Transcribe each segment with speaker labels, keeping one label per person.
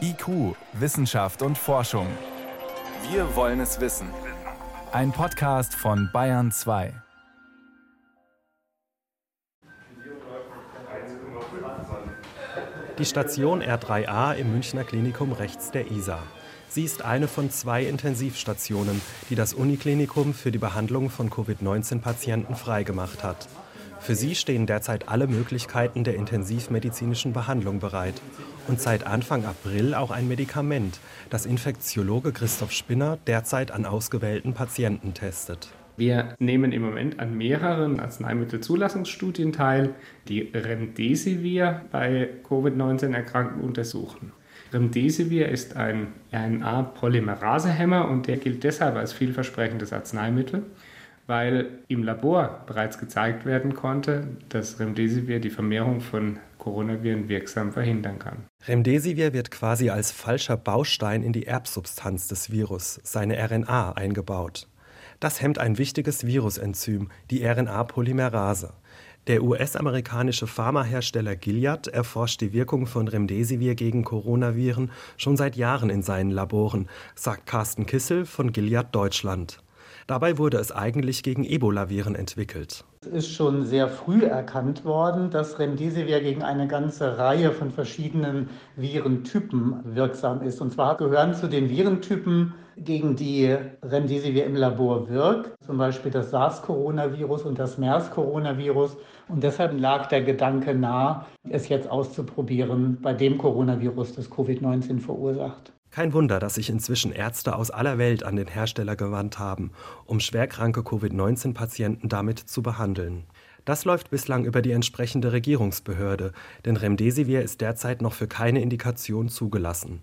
Speaker 1: IQ, Wissenschaft und Forschung. Wir wollen es wissen. Ein Podcast von Bayern 2.
Speaker 2: Die Station R3A im Münchner Klinikum rechts der Isar. Sie ist eine von zwei Intensivstationen, die das Uniklinikum für die Behandlung von Covid-19-Patienten freigemacht hat. Für sie stehen derzeit alle Möglichkeiten der intensivmedizinischen Behandlung bereit. Und seit Anfang April auch ein Medikament, das Infektiologe Christoph Spinner derzeit an ausgewählten Patienten testet.
Speaker 3: Wir nehmen im Moment an mehreren Arzneimittelzulassungsstudien teil, die Remdesivir bei Covid-19-Erkrankten untersuchen. Remdesivir ist ein RNA-Polymerasehemmer und der gilt deshalb als vielversprechendes Arzneimittel, weil im Labor bereits gezeigt werden konnte, dass Remdesivir die Vermehrung von Coronaviren wirksam verhindern kann.
Speaker 2: Remdesivir wird quasi als falscher Baustein in die Erbsubstanz des Virus, seine RNA, eingebaut. Das hemmt ein wichtiges Virusenzym, die RNA-Polymerase. Der US-amerikanische Pharmahersteller Gilead erforscht die Wirkung von Remdesivir gegen Coronaviren schon seit Jahren in seinen Laboren, sagt Carsten Kissel von Gilead Deutschland. Dabei wurde es eigentlich gegen Ebola-Viren entwickelt.
Speaker 4: Es ist schon sehr früh erkannt worden, dass Remdesivir gegen eine ganze Reihe von verschiedenen Virentypen wirksam ist. Und zwar gehören zu den Virentypen, gegen die Remdesivir im Labor wirkt, zum Beispiel das SARS-Coronavirus und das MERS-Coronavirus. Und deshalb lag der Gedanke nahe, es jetzt auszuprobieren bei dem Coronavirus, das Covid-19 verursacht.
Speaker 2: Kein Wunder, dass sich inzwischen Ärzte aus aller Welt an den Hersteller gewandt haben, um schwerkranke Covid-19-Patienten damit zu behandeln. Das läuft bislang über die entsprechende Regierungsbehörde, denn Remdesivir ist derzeit noch für keine Indikation zugelassen.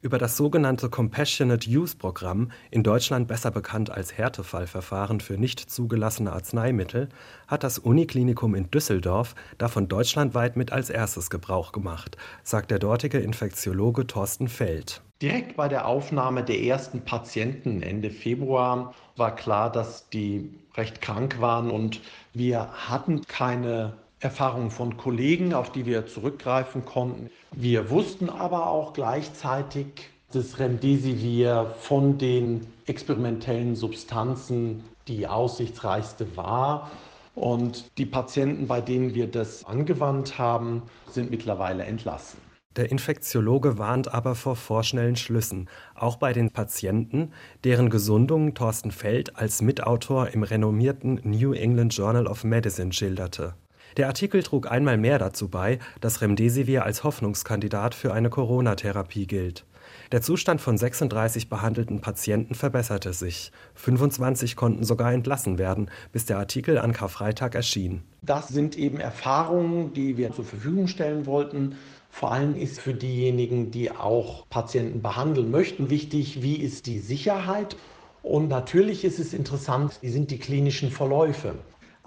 Speaker 2: Über das sogenannte Compassionate Use Programm, in Deutschland besser bekannt als Härtefallverfahren für nicht zugelassene Arzneimittel, hat das Uniklinikum in Düsseldorf davon deutschlandweit mit als erstes Gebrauch gemacht, sagt der dortige Infektiologe Thorsten Feld.
Speaker 5: Direkt bei der Aufnahme der ersten Patienten Ende Februar war klar, dass die recht krank waren und wir hatten keine Erfahrungen von Kollegen, auf die wir zurückgreifen konnten. Wir wussten aber auch gleichzeitig, dass Remdesivir von den experimentellen Substanzen die aussichtsreichste war. Und die Patienten, bei denen wir das angewandt haben, sind mittlerweile entlassen.
Speaker 2: Der Infektiologe warnt aber vor vorschnellen Schlüssen, auch bei den Patienten, deren Gesundung Thorsten Feld als Mitautor im renommierten New England Journal of Medicine schilderte. Der Artikel trug einmal mehr dazu bei, dass Remdesivir als Hoffnungskandidat für eine Corona-Therapie gilt. Der Zustand von 36 behandelten Patienten verbesserte sich. 25 konnten sogar entlassen werden, bis der Artikel an Karfreitag erschien.
Speaker 5: Das sind eben Erfahrungen, die wir zur Verfügung stellen wollten. Vor allem ist für diejenigen, die auch Patienten behandeln möchten, wichtig, wie ist die Sicherheit. Und natürlich ist es interessant, wie sind die klinischen Verläufe.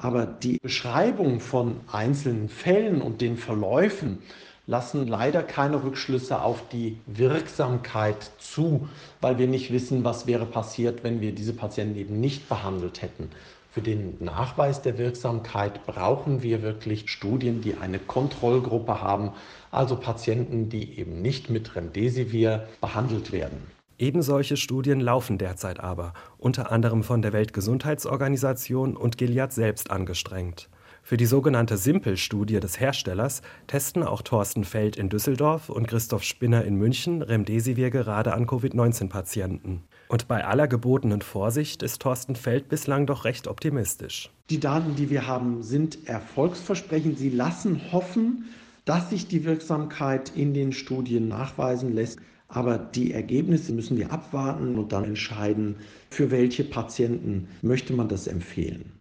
Speaker 5: Aber die Beschreibung von einzelnen Fällen und den Verläufen lassen leider keine Rückschlüsse auf die Wirksamkeit zu, weil wir nicht wissen, was wäre passiert, wenn wir diese Patienten eben nicht behandelt hätten. Für den Nachweis der Wirksamkeit brauchen wir wirklich Studien, die eine Kontrollgruppe haben, also Patienten, die eben nicht mit Remdesivir behandelt werden.
Speaker 2: Ebensolche Studien laufen derzeit aber, unter anderem von der Weltgesundheitsorganisation und Gilead selbst angestrengt. Für die sogenannte Simpel-Studie des Herstellers testen auch Thorsten Feld in Düsseldorf und Christoph Spinner in München Remdesivir gerade an Covid-19-Patienten. Und bei aller gebotenen Vorsicht ist Thorsten Feld bislang doch recht optimistisch.
Speaker 5: Die Daten, die wir haben, sind erfolgsversprechend. Sie lassen hoffen, dass sich die Wirksamkeit in den Studien nachweisen lässt. Aber die Ergebnisse müssen wir abwarten und dann entscheiden, für welche Patienten möchte man das empfehlen.